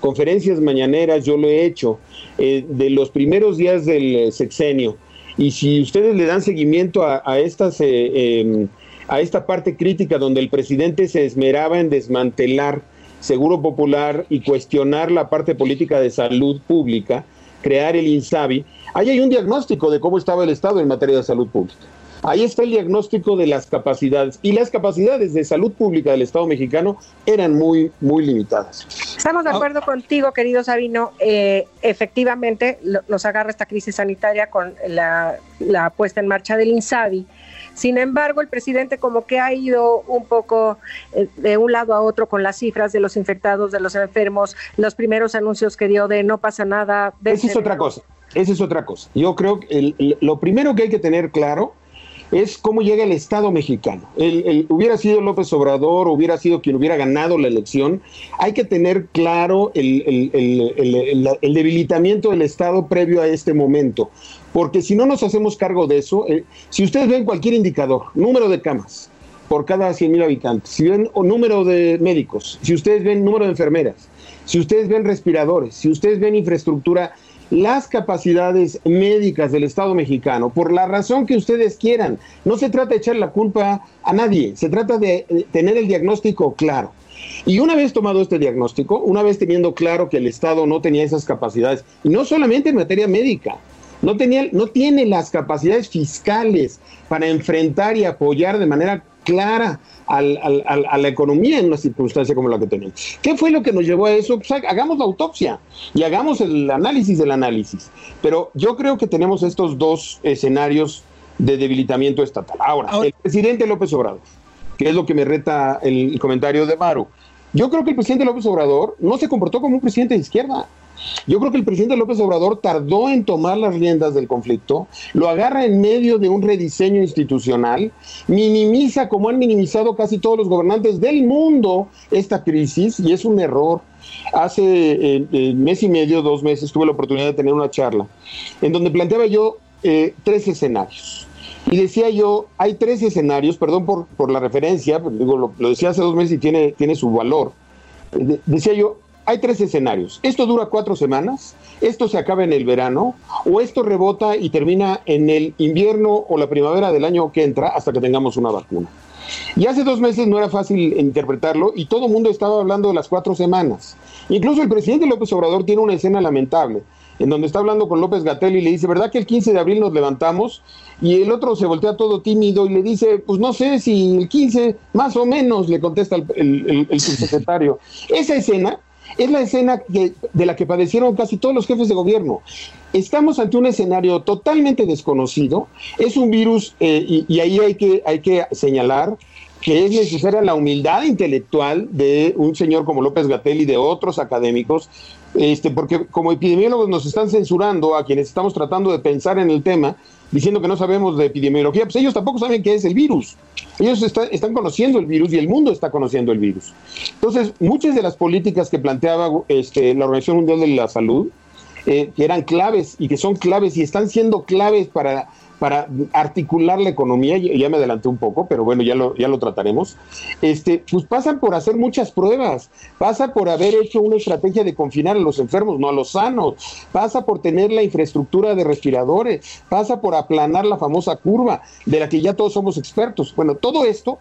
conferencias mañaneras, yo lo he hecho, de los primeros días del sexenio, y si ustedes le dan seguimiento a, a estas... Em, a esta parte crítica donde el presidente se esmeraba en desmantelar Seguro Popular y cuestionar la parte política de salud pública, crear el INSABI, ahí hay un diagnóstico de cómo estaba el Estado en materia de salud pública. Ahí está el diagnóstico de las capacidades. Y las capacidades de salud pública del Estado mexicano eran muy, muy limitadas. Estamos de ah. acuerdo contigo, querido Sabino. Eh, efectivamente, nos agarra esta crisis sanitaria con la, la puesta en marcha del INSABI sin embargo, el presidente como que ha ido un poco eh, de un lado a otro con las cifras de los infectados, de los enfermos, los primeros anuncios que dio de no pasa nada. Esa es otra cosa, esa es otra cosa. Yo creo que lo primero que hay que tener claro es cómo llega el Estado mexicano. El, hubiera sido López Obrador, hubiera sido quien hubiera ganado la elección, hay que tener claro el, debilitamiento del Estado previo a este momento porque si no nos hacemos cargo de eso, eh, si ustedes ven cualquier indicador, número de camas por cada 100 mil habitantes, si ven o número de médicos, si ustedes ven número de enfermeras, si ustedes ven respiradores, si ustedes ven infraestructura, las capacidades médicas del Estado mexicano, por la razón que ustedes quieran, no se trata de echar la culpa a nadie, se trata de eh, tener el diagnóstico claro. Y una vez tomado este diagnóstico, una vez teniendo claro que el Estado no tenía esas capacidades, y no solamente en materia médica, no, tenía, no tiene las capacidades fiscales para enfrentar y apoyar de manera clara a la economía en una circunstancia como la que tenemos. ¿Qué fue lo que nos llevó a eso? Pues hagamos la autopsia y hagamos el análisis del análisis. Pero yo creo que tenemos estos dos escenarios de debilitamiento estatal. Ahora, el presidente López Obrador, que es lo que me reta el comentario de Maru, yo creo que el presidente López Obrador no se comportó como un presidente de izquierda. Yo creo que el presidente López Obrador tardó en tomar las riendas del conflicto, lo agarra en medio de un rediseño institucional, minimiza, como han minimizado casi todos los gobernantes del mundo, esta crisis, y es un error. Hace eh, eh, mes y medio, dos meses, tuve la oportunidad de tener una charla en donde planteaba yo eh, tres escenarios. Y decía yo, hay tres escenarios, perdón por, por la referencia, digo, lo, lo, decía hace dos meses y tiene, tiene su valor. decía yo, hay tres escenarios. Esto dura cuatro semanas, esto se acaba en el verano, o esto rebota y termina en el invierno o la primavera del año que entra hasta que tengamos una vacuna. Y hace dos meses no era fácil interpretarlo y todo el mundo estaba hablando de las cuatro semanas. Incluso el presidente López Obrador tiene una escena lamentable, en donde está hablando con López Gatel y le dice, ¿verdad que el 15 de abril nos levantamos? Y el otro se voltea todo tímido y le dice, pues no sé si el 15, más o menos, le contesta el, el subsecretario. Esa escena es la escena de la que padecieron casi todos los jefes de gobierno. Estamos ante un escenario totalmente desconocido, es un virus eh, y, ahí hay que, hay que señalar que es necesaria la humildad intelectual de un señor como López Gatel y de otros académicos, este, porque como epidemiólogos nos están censurando a quienes estamos tratando de pensar en el tema, diciendo que no sabemos de epidemiología, pues ellos tampoco saben qué es el virus. Ellos están conociendo el virus y el mundo está conociendo el virus. Entonces, muchas de las políticas que planteaba este, la Organización Mundial de la Salud, eh, que eran claves y que son claves y están siendo claves para para articular la economía, ya me adelanté un poco, pero bueno, ya lo, ya lo trataremos, este, pues pasan por hacer muchas pruebas, pasa por haber hecho una estrategia de confinar a los enfermos, no a los sanos, pasa por tener la infraestructura de respiradores, pasa por aplanar la famosa curva de la que ya todos somos expertos. Bueno, todo esto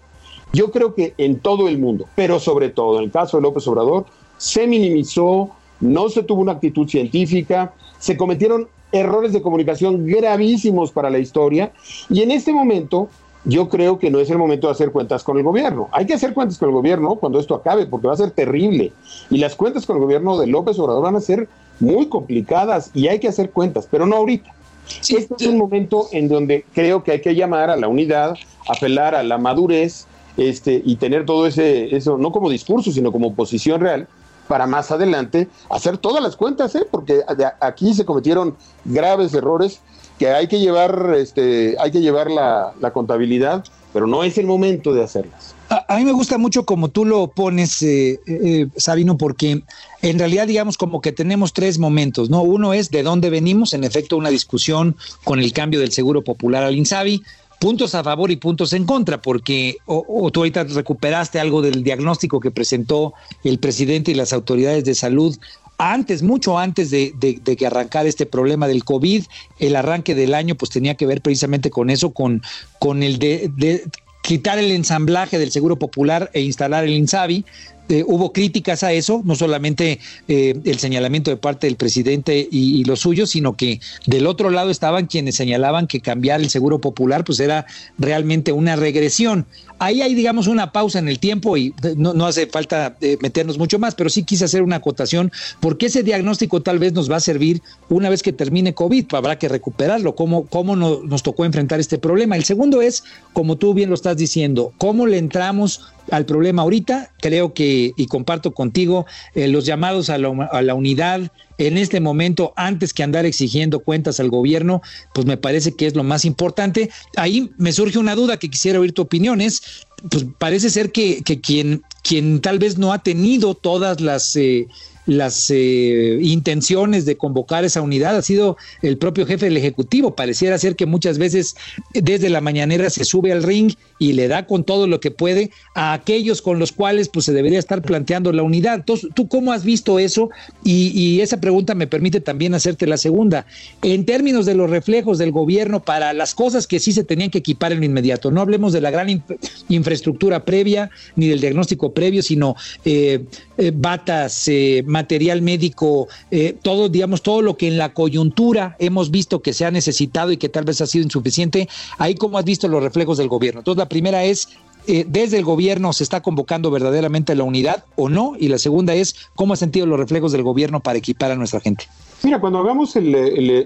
yo creo que en todo el mundo, pero sobre todo en el caso de López Obrador, se minimizó, no se tuvo una actitud científica, se cometieron errores de comunicación gravísimos para la historia y en este momento yo creo que no es el momento de hacer cuentas con el gobierno. Hay que hacer cuentas con el gobierno cuando esto acabe, porque va a ser terrible. Y las cuentas con el gobierno de López Obrador van a ser muy complicadas y hay que hacer cuentas, pero no ahorita. este es un momento en donde creo que hay que llamar a la unidad, apelar a la madurez este, y tener todo ese, eso, no como discurso, sino como posición real, para más adelante hacer todas las cuentas, ¿eh? porque aquí se cometieron graves errores que hay que llevar, este, hay que llevar la, contabilidad pero no es el momento de hacerlas. A, mí me gusta mucho como tú lo pones, eh, eh, Sabino, porque en realidad digamos como que tenemos tres momentos, ¿no? Uno es de dónde venimos, en efecto una discusión con el cambio del Seguro Popular al INSABI, puntos a favor y puntos en contra, porque o, tú ahorita recuperaste algo del diagnóstico que presentó el presidente y las autoridades de salud antes, mucho antes de, que arrancara este problema del COVID, el arranque del año pues tenía que ver precisamente con eso, con, con el de, de quitar el ensamblaje del Seguro Popular e instalar el INSABI, eh, hubo críticas a eso, no solamente eh, el señalamiento de parte del presidente y, y, los suyos, sino que del otro lado estaban quienes señalaban que cambiar el seguro popular pues era realmente una regresión. Ahí hay, digamos, una pausa en el tiempo y no, hace falta eh, meternos mucho más, pero sí quise hacer una acotación porque ese diagnóstico tal vez nos va a servir una vez que termine COVID, habrá que recuperarlo, cómo, cómo nos tocó enfrentar este problema. El segundo es, como tú bien lo estás diciendo, cómo le entramos al problema ahorita. Creo que, y comparto contigo, eh, los llamados a la, unidad en este momento, antes que andar exigiendo cuentas al gobierno, pues me parece que es lo más importante. Ahí me surge una duda que quisiera oír tu opinión, es, pues parece ser que, que quien, quien tal vez no ha tenido todas las... Eh, las eh, intenciones de convocar esa unidad ha sido el propio jefe del Ejecutivo. Pareciera ser que muchas veces desde la mañanera se sube al ring y le da con todo lo que puede a aquellos con los cuales pues se debería estar planteando la unidad. Entonces, ¿tú cómo has visto eso? Y, esa pregunta me permite también hacerte la segunda. En términos de los reflejos del gobierno para las cosas que sí se tenían que equipar en lo inmediato, no hablemos de la gran infraestructura previa ni del diagnóstico previo, sino eh, eh, batas, eh, material médico, eh, todo, digamos, todo lo que en la coyuntura hemos visto que se ha necesitado y que tal vez ha sido insuficiente, ahí cómo has visto los reflejos del gobierno. Entonces, la primera es, ¿desde el gobierno se está convocando verdaderamente la unidad o no? Y la segunda es, ¿cómo ha sentido los reflejos del gobierno para equipar a nuestra gente? Mira, cuando hagamos el,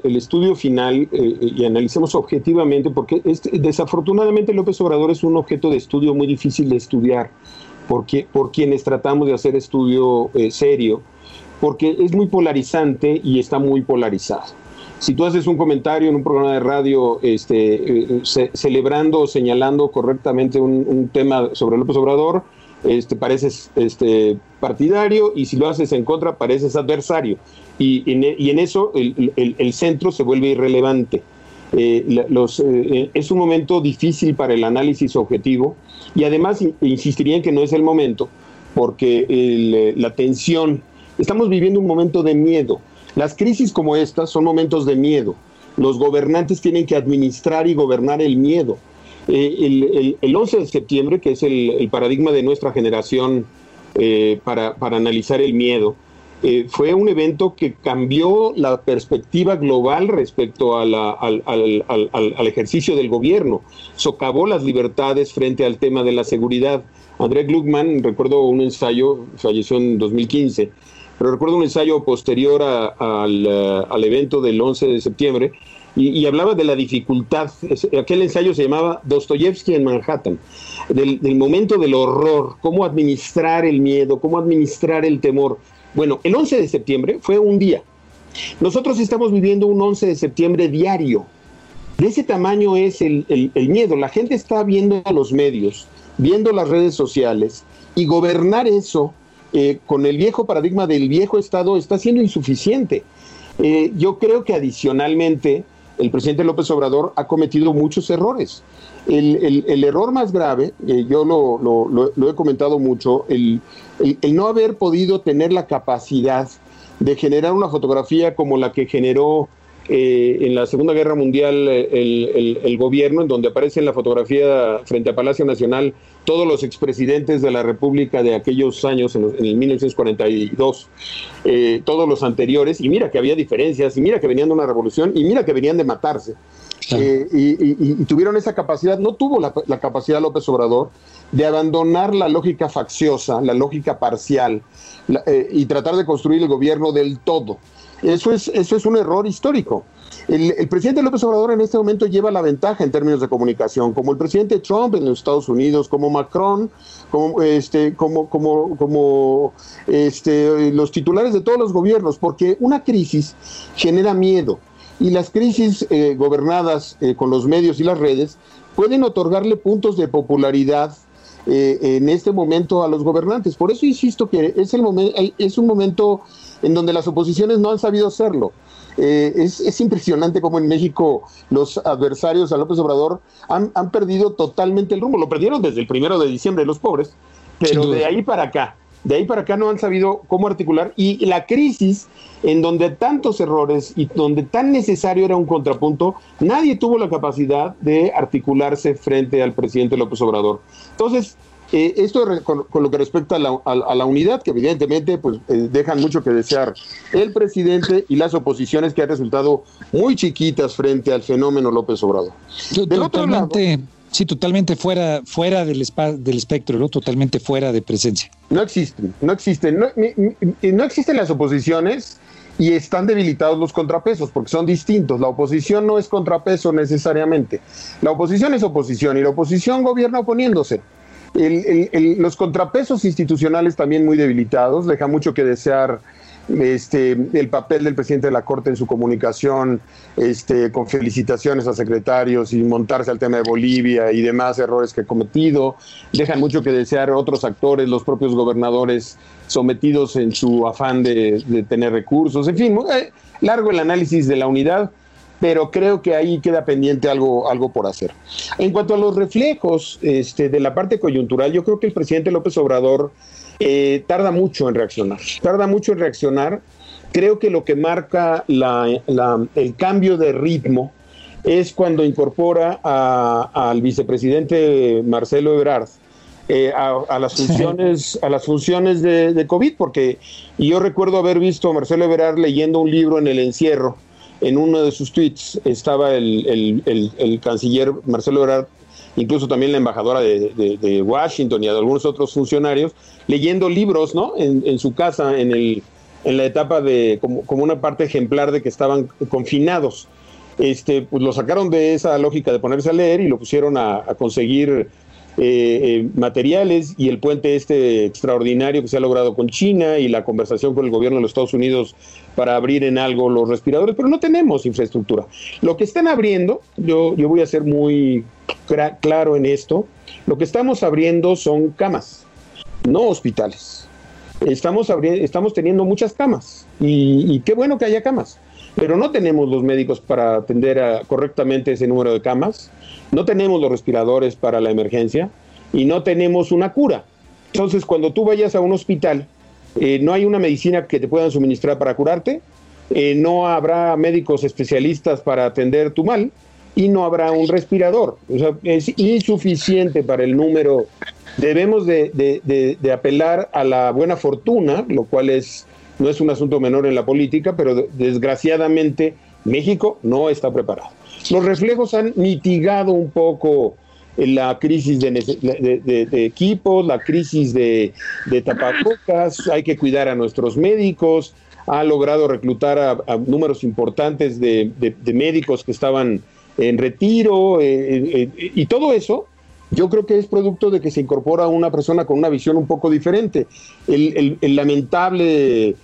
estudio final y analicemos objetivamente, porque desafortunadamente López Obrador es un objeto de estudio muy difícil de estudiar, porque, por quienes tratamos de hacer estudio serio, porque es muy polarizante y está muy polarizado. Si tú haces un comentario en un programa de radio este, eh, celebrando o señalando correctamente un, tema sobre López Obrador, este, pareces este, partidario y si lo haces en contra pareces adversario. Y, en, eso el, centro se vuelve irrelevante. Eh, eh, es un momento difícil para el análisis objetivo y además insistiría en que no es el momento porque la tensión Estamos viviendo un momento de miedo. Las crisis como estas son momentos de miedo. Los gobernantes tienen que administrar y gobernar el miedo. Eh, el, 11 de septiembre, que es el, paradigma de nuestra generación eh, para, analizar el miedo, eh, fue un evento que cambió la perspectiva global respecto al, al, ejercicio del gobierno, socavó las libertades frente al tema de la seguridad. André Gluckman, recuerdo un ensayo, falleció en 2015, pero recuerdo un ensayo posterior eh, al, evento del 11 de septiembre y, hablaba de la dificultad, aquel ensayo se llamaba Dostoyevsky en Manhattan, del, momento del horror, cómo administrar el miedo, cómo administrar el temor. Bueno, el 11 de septiembre fue un día. Nosotros estamos viviendo un 11 de septiembre diario. De ese tamaño es el, el miedo. La gente está viendo los medios, viendo las redes sociales y gobernar eso eh, con el viejo paradigma del viejo Estado está siendo insuficiente. Eh, yo creo que adicionalmente el presidente López Obrador ha cometido muchos errores. El, error más grave, eh, yo lo, he comentado mucho, el, no haber podido tener la capacidad de generar una fotografía como la que generó en la Segunda Guerra Mundial el, gobierno, en donde aparece en la fotografía frente a Palacio Nacional todos los expresidentes de la República de aquellos años, en, el 1942, eh, todos los anteriores, y mira que había diferencias, y mira que venían de una revolución, y mira que venían de matarse. Eh, y, tuvieron esa capacidad, no tuvo la, capacidad López Obrador de abandonar la lógica facciosa, la lógica parcial, eh, y tratar de construir el gobierno del todo. Eso es, eso es un error histórico. El, presidente López Obrador en este momento lleva la ventaja en términos de comunicación, como el presidente Trump en los Estados Unidos, como Macron, como, este, como, como, como este, los titulares de todos los gobiernos, porque una crisis genera miedo y las crisis eh, gobernadas eh, con los medios y las redes pueden otorgarle puntos de popularidad eh, en este momento a los gobernantes. Por eso insisto que es, el es un momento en donde las oposiciones no han sabido hacerlo. Eh, es, impresionante cómo en México los adversarios a López Obrador han, han, perdido totalmente el rumbo. Lo perdieron desde el primero de diciembre los pobres, pero de ahí para acá, de ahí para acá no han sabido cómo articular. Y la crisis en donde tantos errores y donde tan necesario era un contrapunto, nadie tuvo la capacidad de articularse frente al presidente López Obrador. Entonces, eh, esto con, lo que respecta a la, unidad, que evidentemente pues, eh, dejan mucho que desear el presidente y las oposiciones que han resultado muy chiquitas frente al fenómeno López Obrador. Del otro lado, sí, totalmente fuera, fuera del, del espectro, ¿no? totalmente fuera de presencia. No existen, no existen, no, no existen las oposiciones y están debilitados los contrapesos porque son distintos. La oposición no es contrapeso necesariamente. La oposición es oposición y la oposición gobierna oponiéndose los contrapesos institucionales también muy debilitados, deja mucho que desear este, el papel del presidente de la Corte en su comunicación, este, con felicitaciones a secretarios y montarse al tema de Bolivia y demás errores que ha cometido, dejan mucho que desear otros actores, los propios gobernadores sometidos en su afán de, de tener recursos, en fin, eh, largo el análisis de la unidad pero creo que ahí queda pendiente algo, algo por hacer. En cuanto a los reflejos este, de la parte coyuntural, yo creo que el presidente López Obrador eh, tarda mucho en reaccionar, tarda mucho en reaccionar. Creo que lo que marca el cambio de ritmo es cuando incorpora al vicepresidente Marcelo Ebrard eh, a, las funciones, a las funciones de, de, COVID, porque yo recuerdo haber visto a Marcelo Ebrard leyendo un libro en el encierro en uno de sus tweets estaba el, canciller Marcelo Ebrard, incluso también la embajadora de, Washington y algunos otros funcionarios, leyendo libros ¿no? en, su casa en, el, en la etapa de como, una parte ejemplar de que estaban confinados. Este, pues lo sacaron de esa lógica de ponerse a leer y lo pusieron a, conseguir eh, eh, materiales y el puente este extraordinario que se ha logrado con China y la conversación con el gobierno de los Estados Unidos para abrir en algo los respiradores, pero no tenemos infraestructura. Lo que están abriendo, yo, yo voy a ser muy claro en esto, lo que estamos abriendo son camas, no hospitales. Estamos, estamos teniendo muchas camas y, qué bueno que haya camas, pero no tenemos los médicos para atender correctamente ese número de camas, no tenemos los respiradores para la emergencia y no tenemos una cura. Entonces, cuando tú vayas a un hospital, eh, no hay una medicina que te puedan suministrar para curarte, eh, no habrá médicos especialistas para atender tu mal y no habrá un respirador. O sea, es insuficiente para el número. Debemos de, apelar a la buena fortuna, lo cual es, no es un asunto menor en la política, pero desgraciadamente México no está preparado. Los reflejos han mitigado un poco la crisis de, equipos, la crisis de, tapabocas, hay que cuidar a nuestros médicos, ha logrado reclutar a, números importantes de, médicos que estaban en retiro, eh, eh, eh, y todo eso yo creo que es producto de que se incorpora una persona con una visión un poco diferente. el lamentable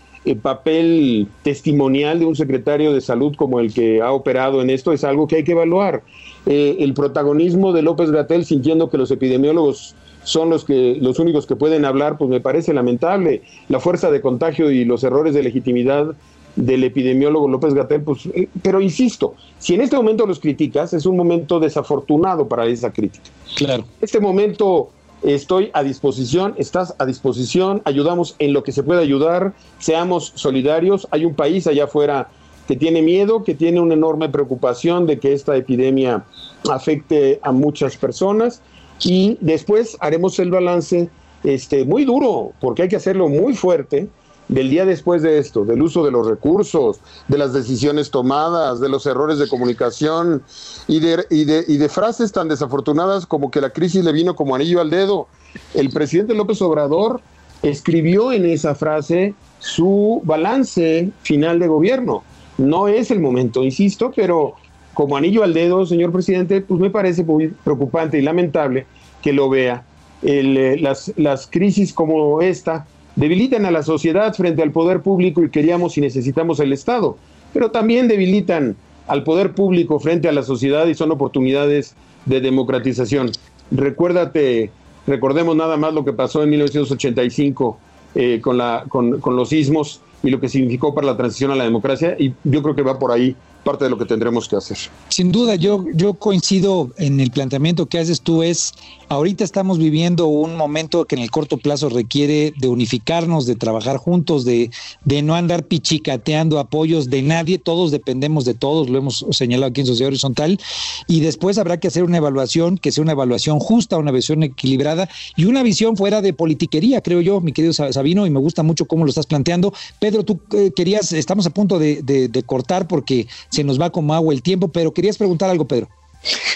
papel testimonial de un secretario de salud como el que ha operado en esto es algo que hay que evaluar. Eh, el protagonismo de López Gatel sintiendo que los epidemiólogos son los que los únicos que pueden hablar, pues me parece lamentable. La fuerza de contagio y los errores de legitimidad del epidemiólogo López Gatel, pues, eh, pero insisto, si en este momento los criticas, es un momento desafortunado para esa crítica. Claro. Este momento estoy a disposición, estás a disposición, ayudamos en lo que se pueda ayudar, seamos solidarios, hay un país allá afuera que tiene miedo, que tiene una enorme preocupación de que esta epidemia afecte a muchas personas. Y después haremos el balance este, muy duro, porque hay que hacerlo muy fuerte, del día después de esto, del uso de los recursos, de las decisiones tomadas, de los errores de comunicación y de, frases tan desafortunadas como que la crisis le vino como anillo al dedo. El presidente López Obrador escribió en esa frase su balance final de gobierno. No es el momento, insisto, pero como anillo al dedo, señor presidente, pues me parece muy preocupante y lamentable que lo vea. Eh, las crisis como esta debilitan a la sociedad frente al poder público y queríamos y necesitamos el Estado, pero también debilitan al poder público frente a la sociedad y son oportunidades de democratización. Recuérdate, recordemos nada más lo que pasó en 1985 eh, con, la, con, con los sismos y lo que significó para la transición a la democracia, y yo creo que va por ahí parte de lo que tendremos que hacer. Sin duda, yo, yo coincido en el planteamiento que haces tú, es ahorita estamos viviendo un momento que en el corto plazo requiere de unificarnos, de trabajar juntos, de, de no andar pichicateando apoyos de nadie, todos dependemos de todos, lo hemos señalado aquí en Sociedad Horizontal, y después habrá que hacer una evaluación, que sea una evaluación justa, una visión equilibrada y una visión fuera de politiquería, creo yo, mi querido Sabino, y me gusta mucho cómo lo estás planteando. Pedro, tú eh, querías, estamos a punto de, de, de cortar porque se nos va como agua el tiempo, pero querías preguntar algo, Pedro.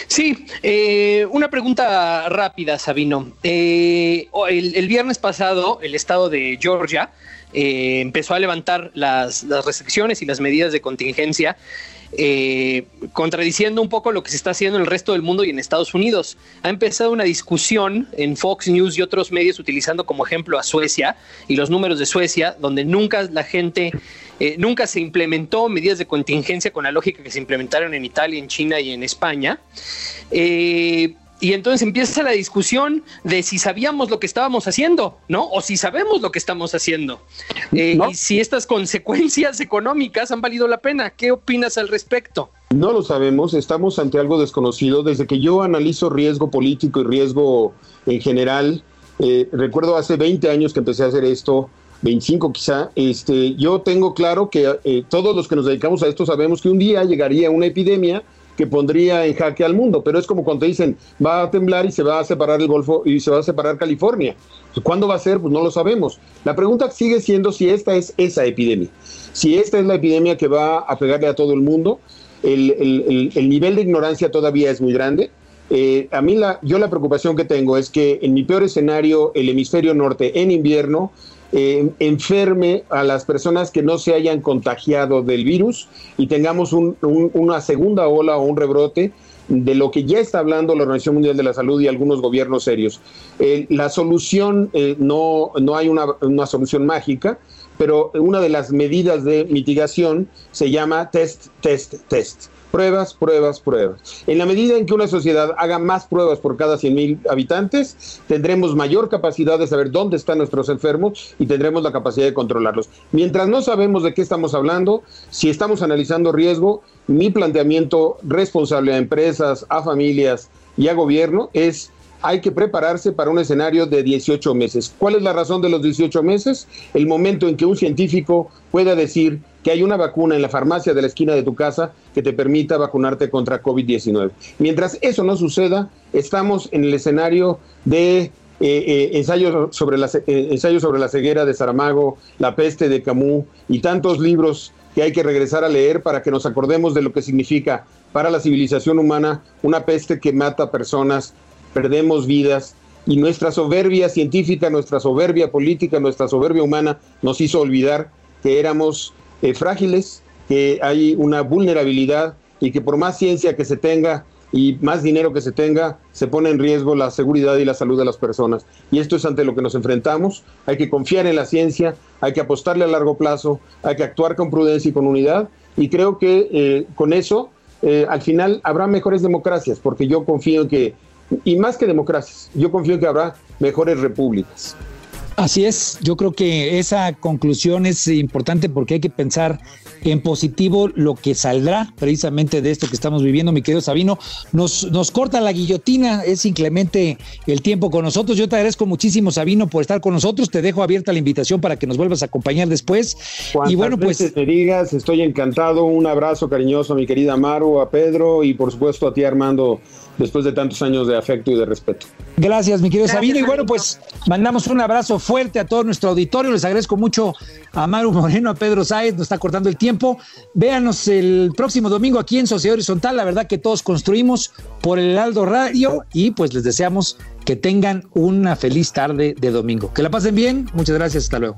Sí, eh, una pregunta rápida, Sabino. Eh, el, el, viernes pasado, el estado de Georgia eh, empezó a levantar las, las, restricciones y las medidas de contingencia, eh, contradiciendo un poco lo que se está haciendo en el resto del mundo y en Estados Unidos. Ha empezado una discusión en Fox News y otros medios utilizando como ejemplo a Suecia y los números de Suecia, donde nunca la gente eh, nunca se implementó medidas de contingencia con la lógica que se implementaron en Italia, en China y en España. Eh, y entonces empieza la discusión de si sabíamos lo que estábamos haciendo, ¿no? O si sabemos lo que estamos haciendo. Eh, ¿No? Y si estas consecuencias económicas han valido la pena. ¿Qué opinas al respecto? No lo sabemos, estamos ante algo desconocido. Desde que yo analizo riesgo político y riesgo en general, eh, recuerdo hace 20 años que empecé a hacer esto, 25 quizá, este, yo tengo claro que eh, todos los que nos dedicamos a esto sabemos que un día llegaría una epidemia que pondría en jaque al mundo, pero es como cuando dicen va a temblar y se va a separar el Golfo y se va a separar California. ¿Cuándo va a ser? Pues no lo sabemos. La pregunta sigue siendo si esta es esa epidemia, si esta es la epidemia que va a pegarle a todo el mundo. El, el, el nivel de ignorancia todavía es muy grande. Eh, a mí la, yo la preocupación que tengo es que en mi peor escenario, el hemisferio norte en invierno, eh, enferme a las personas que no se hayan contagiado del virus y tengamos un, un, una segunda ola o un rebrote de lo que ya está hablando la Organización Mundial de la Salud y algunos gobiernos serios. La solución, eh, no, no hay una, una solución mágica, pero una de las medidas de mitigación se llama test, test, test. Pruebas, pruebas, pruebas. En la medida en que una sociedad haga más pruebas por cada 100 mil habitantes, tendremos mayor capacidad de saber dónde están nuestros enfermos y tendremos la capacidad de controlarlos. Mientras no sabemos de qué estamos hablando, si estamos analizando riesgo, mi planteamiento responsable a empresas, a familias y a gobierno es hay que prepararse para un escenario de 18 meses. ¿Cuál es la razón de los 18 meses? El momento en que un científico pueda decir que hay una vacuna en la farmacia de la esquina de tu casa que te permita vacunarte contra COVID-19. Mientras eso no suceda, estamos en el escenario de eh, eh, ensayos, sobre la, eh, sobre la ceguera de Saramago, La peste de Camus y tantos libros que hay que regresar a leer para que nos acordemos de lo que significa para la civilización humana una peste que mata personas, perdemos vidas y nuestra soberbia científica, nuestra soberbia política, nuestra soberbia humana nos hizo olvidar que éramos eh, frágiles, que hay una vulnerabilidad y que por más ciencia que se tenga y más dinero que se tenga, se pone en riesgo la seguridad y la salud de las personas. Y esto es ante lo que nos enfrentamos. Hay que confiar en la ciencia, hay que apostarle a largo plazo, hay que actuar con prudencia y con unidad. Y creo que eh, con eso, eh, al final, habrá mejores democracias, porque yo confío en que, y más que democracias, yo confío en que habrá mejores repúblicas. Así es, yo creo que esa conclusión es importante porque hay que pensar en positivo lo que saldrá precisamente de esto que estamos viviendo, mi querido Sabino. Nos, nos corta la guillotina, es inclemente el tiempo con nosotros. Yo te agradezco muchísimo, Sabino, por estar con nosotros. Te dejo abierta la invitación para que nos vuelvas a acompañar después. Cuantas y bueno, pues. Me digas, estoy encantado. Un abrazo cariñoso a mi querida Maru, a Pedro y por supuesto a ti, Armando después de tantos años de afecto y de respeto. Gracias, mi querido Gracias, Sabino. Y bueno, pues mandamos un abrazo fuerte a todo nuestro auditorio. Les agradezco mucho a Maru Moreno, a Pedro Sáez, nos está cortando el tiempo. Véanos el próximo domingo aquí en Sociedad Horizontal. La verdad que todos construimos por el Aldo Radio y pues les deseamos que tengan una feliz tarde de domingo. Que la pasen bien. Muchas gracias. Hasta luego.